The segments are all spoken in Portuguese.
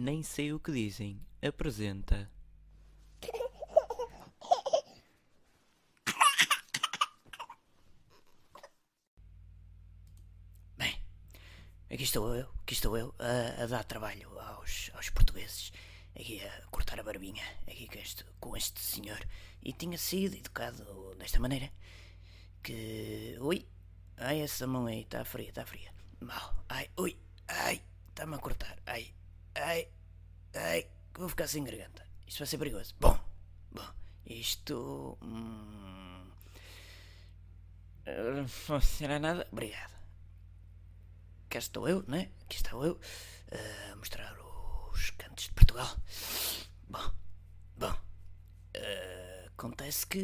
Nem sei o que dizem. Apresenta. Bem, aqui estou eu, aqui estou eu a, a dar trabalho aos, aos portugueses, aqui a cortar a barbinha, aqui com este, com este senhor. E tinha sido educado desta maneira que. Ui! Ai, essa mão aí está fria, está fria. Mal. Ai, ui! Ai! Está-me a cortar. Vou ficar sem garganta. Isto vai ser perigoso. Bom! Bom! Isto. Hum, eh, não será nada. Obrigado. Cá estou eu, né? Aqui estou eu a mostrar os cantos de Portugal. Bom, bom. eh, acontece que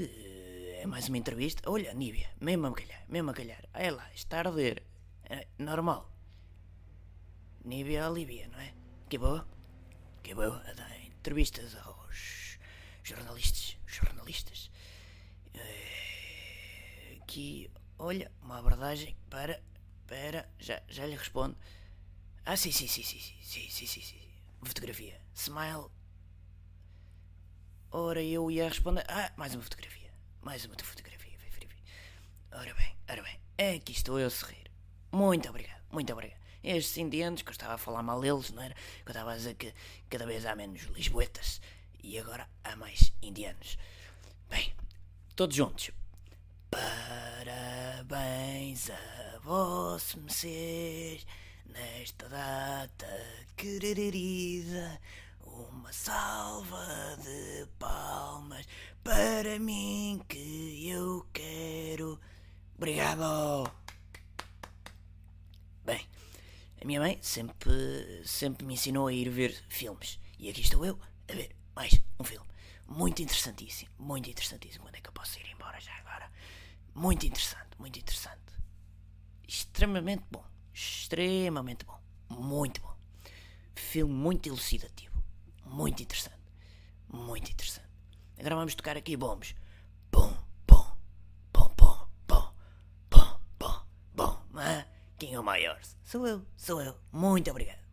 eh, é mais uma entrevista. Olha, Níbia, mesmo a calhar, mesmo a calhar. Olha lá, está a arder. É normal. Níbia alivia, não é? Que boa. Que boa entrevistas aos jornalistas, jornalistas eh, que olha uma abordagem para para já já lhe respondo. Ah sim sim sim sim sim sim sim, sim. fotografia. Smile. Ora eu ia responder. Ah mais uma fotografia. Mais uma fotografia. Ora bem ora bem. Aqui estou eu a sorrir muito obrigado muito obrigado. Estes indianos, que eu estava a falar mal deles, não era? Que eu estava a dizer que cada vez há menos lisboetas e agora há mais indianos. Bem, todos juntos. Parabéns a vosso Mercês nesta data querida. Uma salva de palmas para mim que eu quero. Obrigado! Bem, a minha mãe sempre, sempre me ensinou a ir ver filmes. E aqui estou eu a ver mais um filme. Muito interessantíssimo, muito interessantíssimo. Quando é que eu posso ir embora já agora? Muito interessante, muito interessante. Extremamente bom. Extremamente bom. Muito bom. Filme muito elucidativo. Muito interessante. Muito interessante. Agora vamos tocar aqui bombos. senhor maiores Sou eu, sou eu. Muito obrigado.